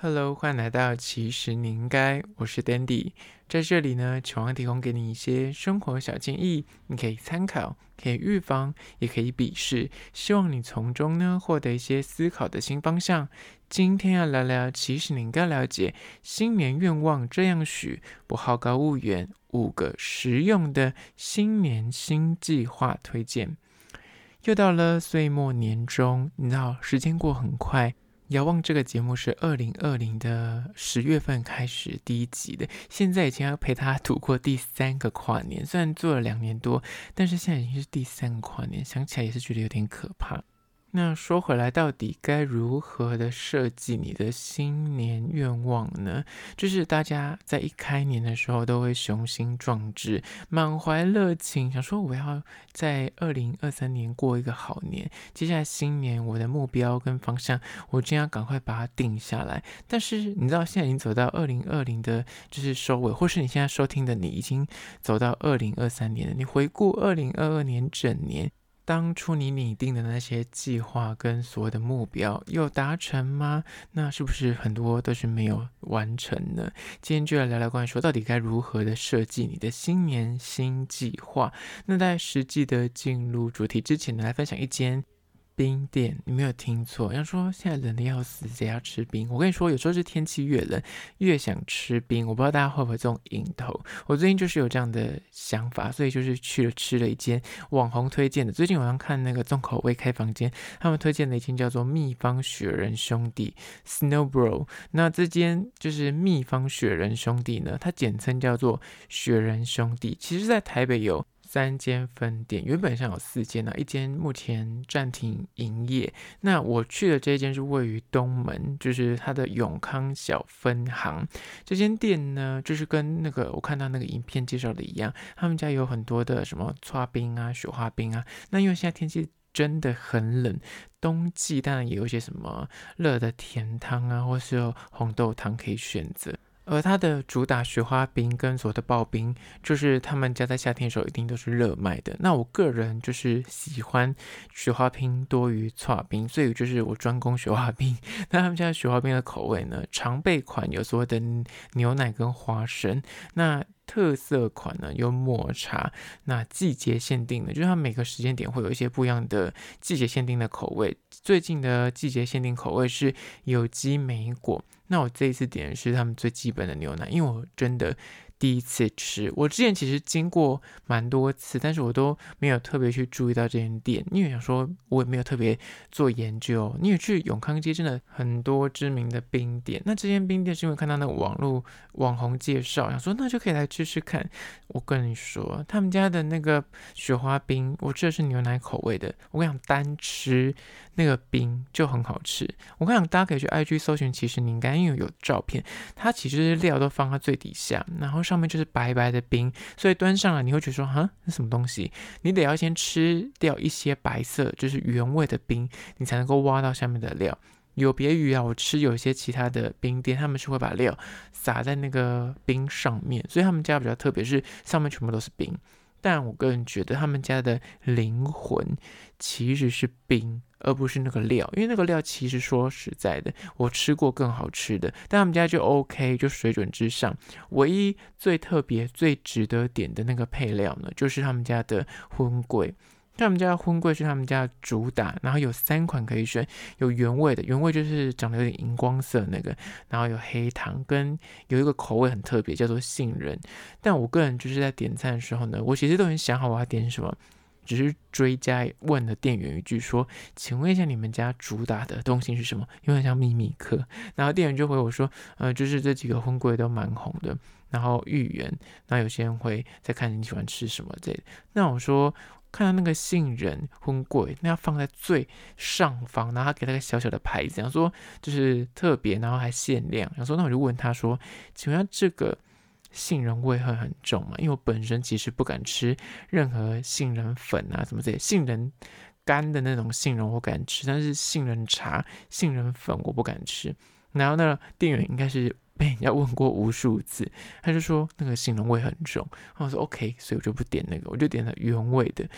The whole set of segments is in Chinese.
Hello，欢迎来到其实你应该，我是 Dandy，在这里呢，希望提供给你一些生活小建议，你可以参考，可以预防，也可以鄙视，希望你从中呢获得一些思考的新方向。今天要聊聊，其实你应该了解新年愿望这样许，不好高骛远，五个实用的新年新计划推荐。又到了岁末年终，你知道时间过很快。遥望这个节目是二零二零的十月份开始第一集的，现在已经要陪他度过第三个跨年，虽然做了两年多，但是现在已经是第三个跨年，想起来也是觉得有点可怕。那说回来，到底该如何的设计你的新年愿望呢？就是大家在一开年的时候都会雄心壮志、满怀热情，想说我要在二零二三年过一个好年。接下来新年我的目标跟方向，我就要赶快把它定下来。但是你知道，现在已经走到二零二零的，就是收尾，或是你现在收听的，你已经走到二零二三年了。你回顾二零二二年整年。当初你拟定的那些计划跟所谓的目标有达成吗？那是不是很多都是没有完成呢？今天就来聊聊关于说到底该如何的设计你的新年新计划。那在实际的进入主题之前呢，来分享一间。冰店，你没有听错。要说现在冷的要死，谁要吃冰？我跟你说，有时候是天气越冷，越想吃冰。我不知道大家会不会这种瘾头。我最近就是有这样的想法，所以就是去了吃了一间网红推荐的。最近好像看那个重口味开房间，他们推荐的一间叫做秘方雪人兄弟 （Snow Bro）。那这间就是秘方雪人兄弟呢，它简称叫做雪人兄弟。其实，在台北有。三间分店，原本上有四间呢，一间目前暂停营业。那我去的这一间是位于东门，就是它的永康小分行。这间店呢，就是跟那个我看到那个影片介绍的一样，他们家有很多的什么剉冰啊、雪花冰啊。那因为现在天气真的很冷，冬季当然也有一些什么热的甜汤啊，或是有红豆汤可以选择。而它的主打雪花冰跟所有的刨冰，就是他们家在夏天的时候一定都是热卖的。那我个人就是喜欢雪花冰多于剉冰，所以就是我专攻雪花冰。那他们家雪花冰的口味呢，常备款有所谓的牛奶跟花生，那特色款呢有抹茶，那季节限定的，就是它每个时间点会有一些不一样的季节限定的口味。最近的季节限定口味是有机莓果。那我这一次点的是他们最基本的牛奶，因为我真的。第一次吃，我之前其实经过蛮多次，但是我都没有特别去注意到这间店，因为想说我也没有特别做研究。你也去永康街，真的很多知名的冰店，那这间冰店是因为看到那个网络网红介绍，想说那就可以来吃吃看。我跟你说，他们家的那个雪花冰，我吃的是牛奶口味的，我跟你讲，单吃那个冰就很好吃。我跟你讲，大家可以去 IG 搜寻，其实你应该因为有照片，它其实料都放在最底下，然后。上面就是白白的冰，所以端上来你会觉得说，哈，那什么东西？你得要先吃掉一些白色，就是原味的冰，你才能够挖到下面的料。有别于啊，我吃有些其他的冰店，他们是会把料撒在那个冰上面，所以他们家比较特别，是上面全部都是冰。但我个人觉得他们家的灵魂其实是冰，而不是那个料，因为那个料其实说实在的，我吃过更好吃的，但他们家就 OK，就水准之上。唯一最特别、最值得点的那个配料呢，就是他们家的荤桂。他们家的粉粿是他们家主打，然后有三款可以选，有原味的，原味就是长得有点荧光色那个，然后有黑糖，跟有一个口味很特别，叫做杏仁。但我个人就是在点餐的时候呢，我其实都很想好我要点什么，只是追加问了店员一句说：“请问一下你们家主打的东西是什么？”因为像秘密客。然后店员就回我说：“呃，就是这几个粉粿都蛮红的，然后芋圆，那有些人会再看你喜欢吃什么这。”那我说。看到那个杏仁粉粿，那要放在最上方，然后他给他个小小的牌子，想说就是特别，然后还限量。想说那我就问他说，请问这个杏仁味会很重吗？因为我本身其实不敢吃任何杏仁粉啊什么这些，杏仁干的那种杏仁我敢吃，但是杏仁茶、杏仁粉我不敢吃。然后那店员应该是。被人家问过无数次，他就说那个杏仁味很重。然后我说 OK，所以我就不点那个，我就点了原味的。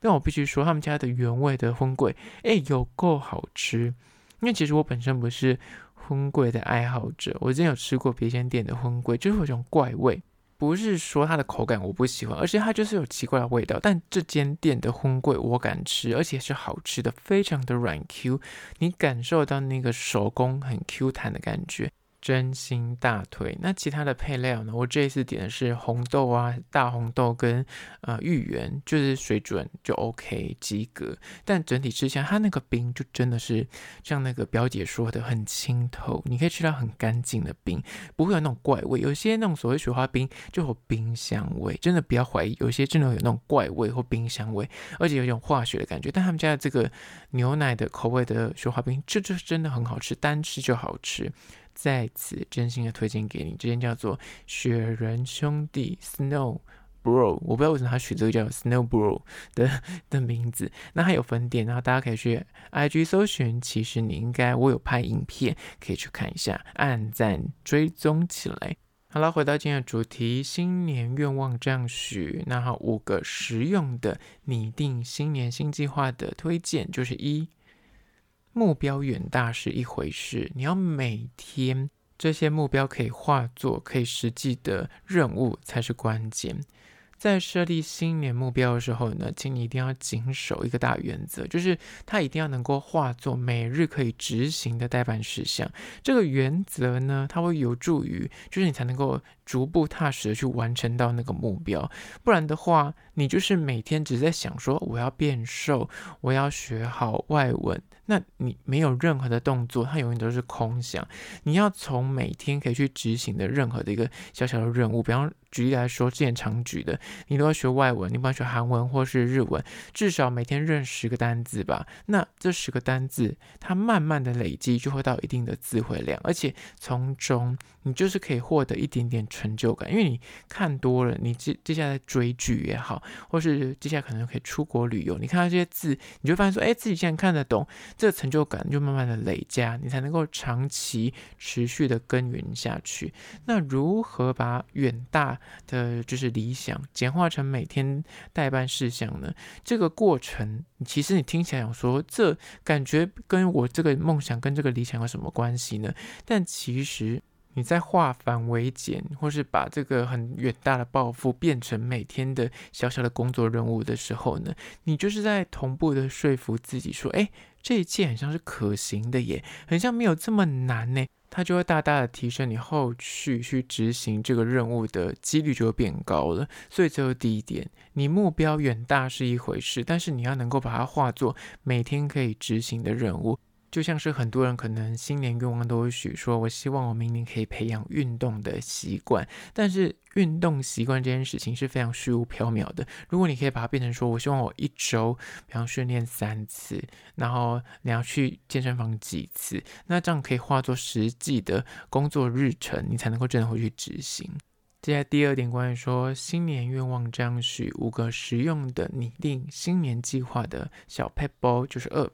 但我必须说，他们家的原味的荤桂，哎，有够好吃。因为其实我本身不是荤桂的爱好者，我之前有吃过别间店的荤桂，就是有种怪味。不是说它的口感我不喜欢，而且它就是有奇怪的味道。但这间店的荤桂我敢吃，而且是好吃的，非常的软 Q，你感受到那个手工很 Q 弹的感觉。真心大推。那其他的配料呢？我这一次点的是红豆啊，大红豆跟呃芋圆，就是水准就 OK 及格。但整体吃起来，它那个冰就真的是像那个表姐说的很清透，你可以吃到很干净的冰，不会有那种怪味。有些那种所谓雪花冰就有冰香味，真的不要怀疑，有些真的有那种怪味或冰香味，而且有一种化学的感觉。但他们家的这个牛奶的口味的雪花冰，这就是真的很好吃，单吃就好吃。在此真心的推荐给你，这间叫做雪人兄弟 Snow Bro，我不知道为什么他取这个叫 Snow Bro 的 的名字。那还有分店，然后大家可以去 IG 搜寻。其实你应该，我有拍影片，可以去看一下，按赞追踪起来。好了，回到今天的主题，新年愿望这样许。那好，五个实用的拟定新年新计划的推荐，就是一。目标远大是一回事，你要每天这些目标可以化作可以实际的任务才是关键。在设立新年目标的时候呢，请你一定要谨守一个大原则，就是它一定要能够化作每日可以执行的待办事项。这个原则呢，它会有助于，就是你才能够逐步踏实的去完成到那个目标。不然的话，你就是每天只在想说我要变瘦，我要学好外文，那你没有任何的动作，它永远都是空想。你要从每天可以去执行的任何的一个小小的任务，比方。举例来说，之前常举的，你都要学外文，你不管学韩文或是日文，至少每天认十个单字吧。那这十个单字，它慢慢的累积，就会到一定的词汇量，而且从中你就是可以获得一点点成就感，因为你看多了，你接接下来追剧也好，或是接下来可能可以出国旅游，你看到这些字，你就发现说，哎，自己现在看得懂，这个成就感就慢慢的累加，你才能够长期持续的耕耘下去。那如何把远大的就是理想，简化成每天待办事项呢？这个过程，其实你听起来想说，这感觉跟我这个梦想跟这个理想有什么关系呢？但其实你在化繁为简，或是把这个很远大的抱负变成每天的小小的工作任务的时候呢，你就是在同步的说服自己说，哎，这一切很像是可行的耶，很像没有这么难呢。它就会大大的提升你后续去执行这个任务的几率就会变高了。所以这是第一点，你目标远大是一回事，但是你要能够把它化作每天可以执行的任务。就像是很多人可能新年愿望都会许说，我希望我明年可以培养运动的习惯。但是运动习惯这件事情是非常虚无缥缈的。如果你可以把它变成说，我希望我一周比方训练三次，然后你要去健身房几次，那这样可以化作实际的工作日程，你才能够真的会去执行。接下来第二点，关于说新年愿望这样许五个实用的拟定新年计划的小撇步，就是二。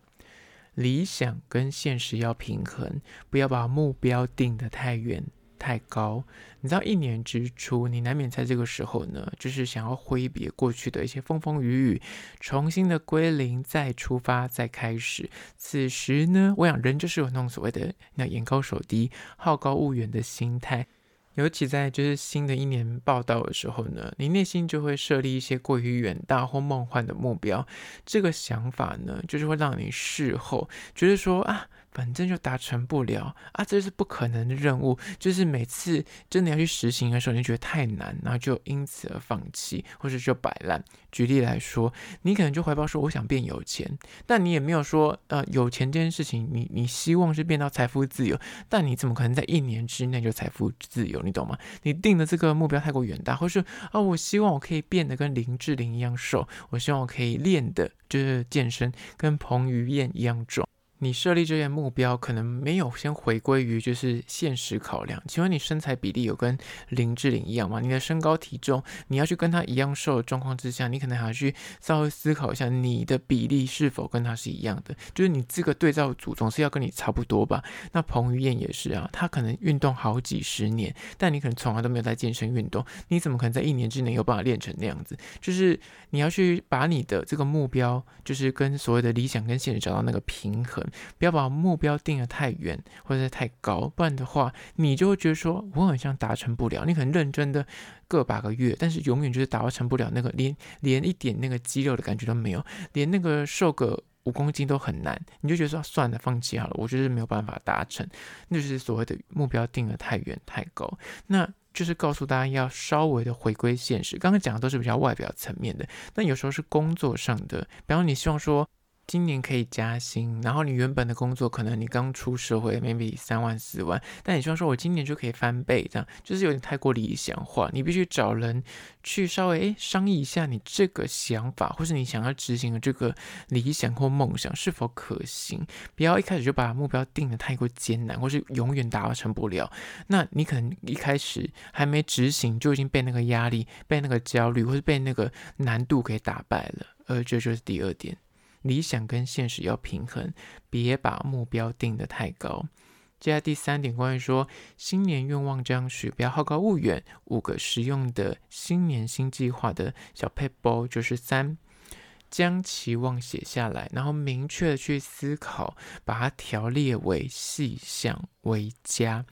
理想跟现实要平衡，不要把目标定得太远太高。你知道，一年之初，你难免在这个时候呢，就是想要挥别过去的一些风风雨雨，重新的归零，再出发，再开始。此时呢，我想人就是有那种所谓的那眼高手低、好高骛远的心态。尤其在就是新的一年报道的时候呢，你内心就会设立一些过于远大或梦幻的目标，这个想法呢，就是会让你事后觉得说啊。反正就达成不了啊，这是不可能的任务。就是每次真的要去实行的时候，你就觉得太难，然后就因此而放弃，或者就摆烂。举例来说，你可能就怀抱说我想变有钱，但你也没有说呃有钱这件事情，你你希望是变到财富自由，但你怎么可能在一年之内就财富自由？你懂吗？你定的这个目标太过远大，或是啊、我希望我可以变得跟林志玲一样瘦，我希望我可以练的就是健身跟彭于晏一样壮。你设立这些目标，可能没有先回归于就是现实考量。请问你身材比例有跟林志玲一样吗？你的身高体重，你要去跟她一样瘦的状况之下，你可能还要去稍微思考一下，你的比例是否跟她是一样的？就是你这个对照组总是要跟你差不多吧？那彭于晏也是啊，他可能运动好几十年，但你可能从来都没有在健身运动，你怎么可能在一年之内有办法练成那样子？就是你要去把你的这个目标，就是跟所谓的理想跟现实找到那个平衡。不要把目标定得太远或者太高，不然的话，你就会觉得说我好像达成不了。你可能认真的个把个月，但是永远就是达成不了那个连连一点那个肌肉的感觉都没有，连那个瘦个五公斤都很难，你就觉得说算了，放弃好了，我就是没有办法达成，那就是所谓的目标定得太远太高。那就是告诉大家要稍微的回归现实。刚刚讲的都是比较外表层面的，但有时候是工作上的，比方你希望说。今年可以加薪，然后你原本的工作可能你刚出社会，maybe 三万四万，但你希望说我今年就可以翻倍，这样就是有点太过理想化。你必须找人去稍微诶商议一下你这个想法，或是你想要执行的这个理想或梦想是否可行。不要一开始就把目标定得太过艰难，或是永远达成不了。那你可能一开始还没执行，就已经被那个压力、被那个焦虑，或是被那个难度给打败了。而这就是第二点。理想跟现实要平衡，别把目标定得太高。接下来第三点，关于说新年愿望这样许，不要好高骛远。五个实用的新年新计划的小 paper 就是三，将期望写下来，然后明确的去思考，把它条列为细项为佳。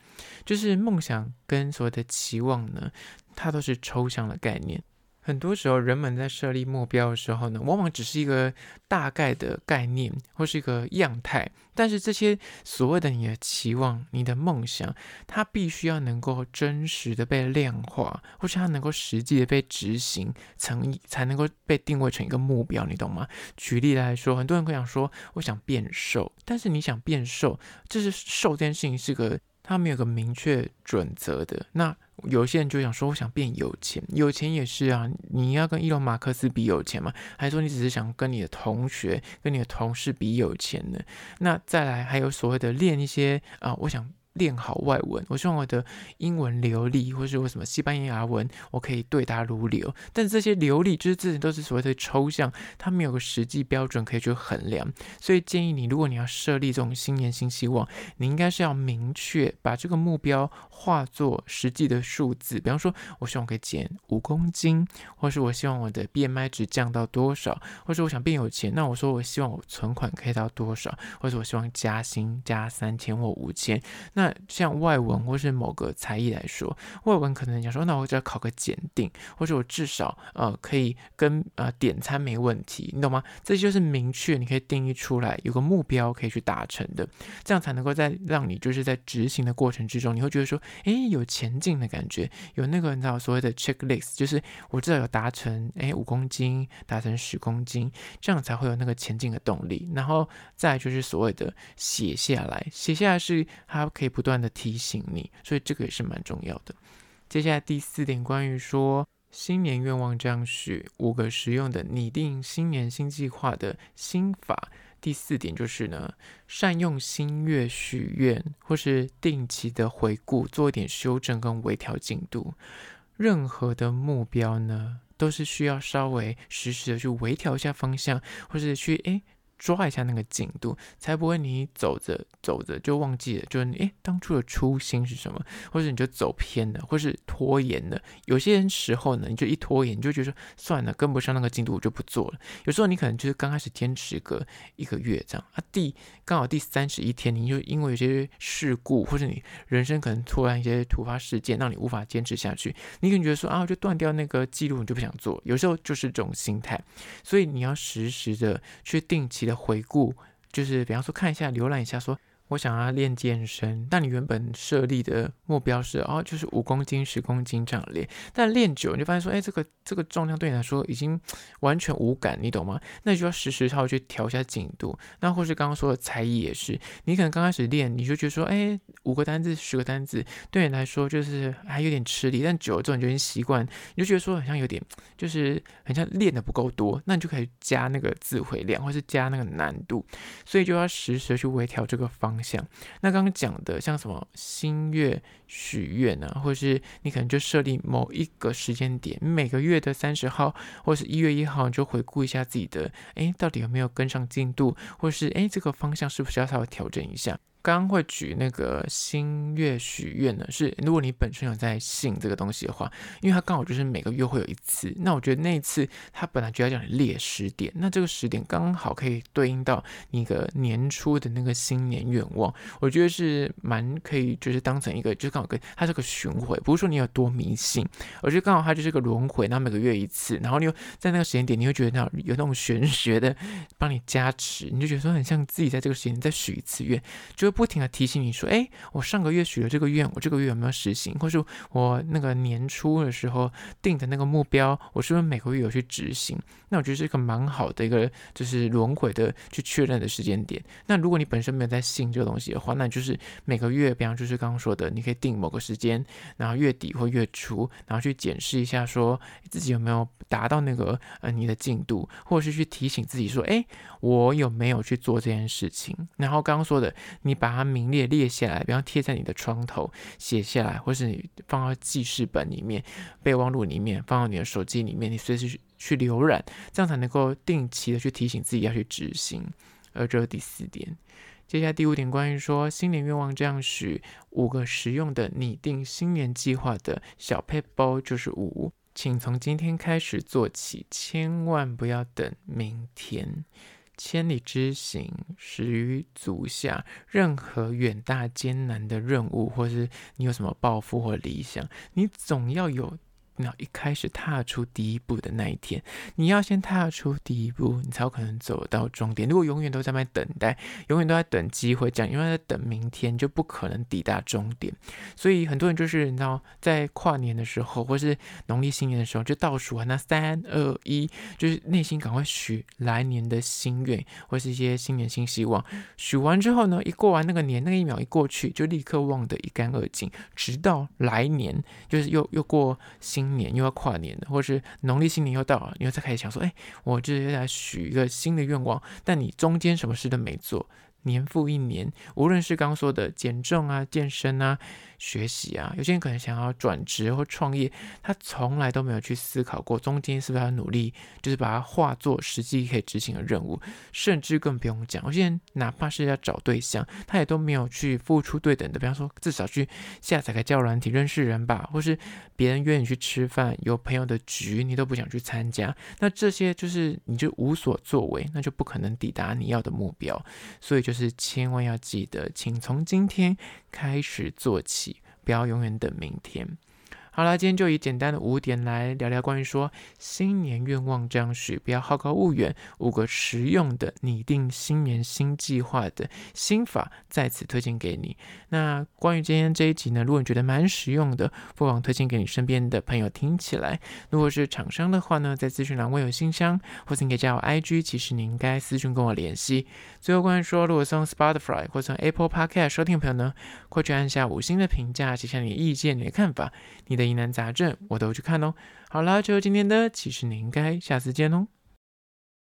就是梦想跟所谓的期望呢，它都是抽象的概念。很多时候，人们在设立目标的时候呢，往往只是一个大概的概念或是一个样态。但是这些所谓的你的期望、你的梦想，它必须要能够真实的被量化，或是它能够实际的被执行，成才能够被定位成一个目标。你懂吗？举例来说，很多人会想说，我想变瘦，但是你想变瘦，这是瘦这件事情是个，它没有个明确准则的。那有些人就想说，我想变有钱，有钱也是啊。你要跟伊隆马克斯比有钱吗？还是说你只是想跟你的同学、跟你的同事比有钱呢？那再来还有所谓的练一些啊，我想。练好外文，我希望我的英文流利，或是我什么西班牙文，我可以对答如流。但这些流利，就是这些都是所谓的抽象，它没有个实际标准可以去衡量。所以建议你，如果你要设立这种新年新希望，你应该是要明确把这个目标化作实际的数字。比方说，我希望我可以减五公斤，或是我希望我的 BMI 值降到多少，或是我想变有钱，那我说我希望我存款可以到多少，或者我希望加薪加三千或五千。那像外文或是某个才艺来说，外文可能讲说，那我只要考个检定，或者我至少呃可以跟呃点餐没问题，你懂吗？这就是明确，你可以定义出来，有个目标可以去达成的，这样才能够在让你就是在执行的过程之中，你会觉得说，诶，有前进的感觉，有那个你知道所谓的 checklist，就是我至少有达成，诶，五公斤，达成十公斤，这样才会有那个前进的动力。然后再就是所谓的写下来，写下来是它可以。不断的提醒你，所以这个也是蛮重要的。接下来第四点，关于说新年愿望这样许五个实用的拟定新年新计划的心法。第四点就是呢，善用新月许愿，或是定期的回顾，做一点修正跟微调进度。任何的目标呢，都是需要稍微实时的去微调一下方向，或是去诶。抓一下那个进度，才不会你走着走着就忘记了，就是你诶，当初的初心是什么，或者你就走偏了，或是拖延了。有些人时候呢，你就一拖延，你就觉得算了，跟不上那个进度，我就不做了。有时候你可能就是刚开始坚持个一个月这样啊，第刚好第三十一天，你就因为有些事故，或者你人生可能突然一些突发事件，让你无法坚持下去，你可能觉得说啊，我就断掉那个记录，你就不想做。有时候就是这种心态，所以你要时时的去定期的。回顾就是，比方说看一下、浏览一下，说。我想要练健身，但你原本设立的目标是哦，就是五公斤、十公斤这样练。但练久，你就发现说，哎，这个这个重量对你来说已经完全无感，你懂吗？那你就要时时稍微去调一下进度。那或是刚刚说的才艺也是，你可能刚开始练，你就觉得说，哎，五个单字、十个单字对你来说就是还有点吃力。但久了之后，你就已经习惯，你就觉得说，好像有点就是很像练的不够多，那你就可以加那个字汇量，或是加那个难度。所以就要时时去微调这个方。像，那刚刚讲的像什么新月许愿啊，或者是你可能就设立某一个时间点，每个月的三十号或者是一月一号，你就回顾一下自己的，哎，到底有没有跟上进度，或是哎，这个方向是不是要稍微调整一下？刚刚会举那个新月许愿呢，是如果你本身有在信这个东西的话，因为它刚好就是每个月会有一次。那我觉得那一次它本来就要叫你列时点，那这个时点刚好可以对应到你个年初的那个新年愿望。我觉得是蛮可以，就是当成一个，就跟它是个巡回，不是说你有多迷信，而是刚好它就是个轮回，然后每个月一次，然后你又在那个时间点，你会觉得那有那种玄学的帮你加持，你就觉得说很像自己在这个时间再许一次愿，就会。不停的提醒你说，哎，我上个月许了这个愿，我这个月有没有实行？或是我那个年初的时候定的那个目标，我是不是每个月有去执行？那我觉得是一个蛮好的一个就是轮回的去确认的时间点。那如果你本身没有在信这个东西的话，那就是每个月，比方就是刚刚说的，你可以定某个时间，然后月底或月初，然后去检视一下，说自己有没有达到那个呃你的进度，或是去提醒自己说，哎，我有没有去做这件事情？然后刚刚说的，你。把它名列列下来，比方贴在你的床头写下来，或是你放到记事本里面、备忘录里面，放到你的手机里面，你随时去浏览，这样才能够定期的去提醒自己要去执行。而这是第四点，接下来第五点，关于说新年愿望这样许五个实用的拟定新年计划的小配包就是五，请从今天开始做起，千万不要等明天。千里之行，始于足下。任何远大艰难的任务，或是你有什么抱负或理想，你总要有。那一开始踏出第一步的那一天，你要先踏出第一步，你才有可能走到终点。如果永远都在那等待，永远都在等机会，这样永远在等明天，就不可能抵达终点。所以很多人就是你知道，在跨年的时候，或是农历新年的时候，就倒数啊，那三二一，就是内心赶快许来年的心愿，或是一些新年新希望。许完之后呢，一过完那个年，那个一秒一过去，就立刻忘得一干二净，直到来年，就是又又过新。年又要跨年了，或是农历新年又到了，你又再开始想说，哎，我就是要来许一个新的愿望，但你中间什么事都没做。年复一年，无论是刚说的减重啊、健身啊、学习啊，有些人可能想要转职或创业，他从来都没有去思考过中间是不是要努力，就是把它化作实际可以执行的任务，甚至更不用讲，有些人哪怕是要找对象，他也都没有去付出对等的，比方说至少去下载个交友软体认识人吧，或是别人约你去吃饭，有朋友的局你都不想去参加，那这些就是你就无所作为，那就不可能抵达你要的目标，所以。就是千万要记得，请从今天开始做起，不要永远等明天。好啦，今天就以简单的五点来聊聊关于说新年愿望这样许，不要好高骛远，五个实用的拟定新年新计划的心法，在此推荐给你。那关于今天这一集呢，如果你觉得蛮实用的，不妨推荐给你身边的朋友听起来。如果是厂商的话呢，在资讯栏位有信箱，或者你可以加我 IG，其实你应该私讯跟我联系。最后关于说，如果从 Spotify 或从 Apple Podcast 收听的朋友呢，快去按下五星的评价，写下你的意见、你的看法、你的疑难杂症，我都去看哦。好了，就今天的，其实你应该下次见哦。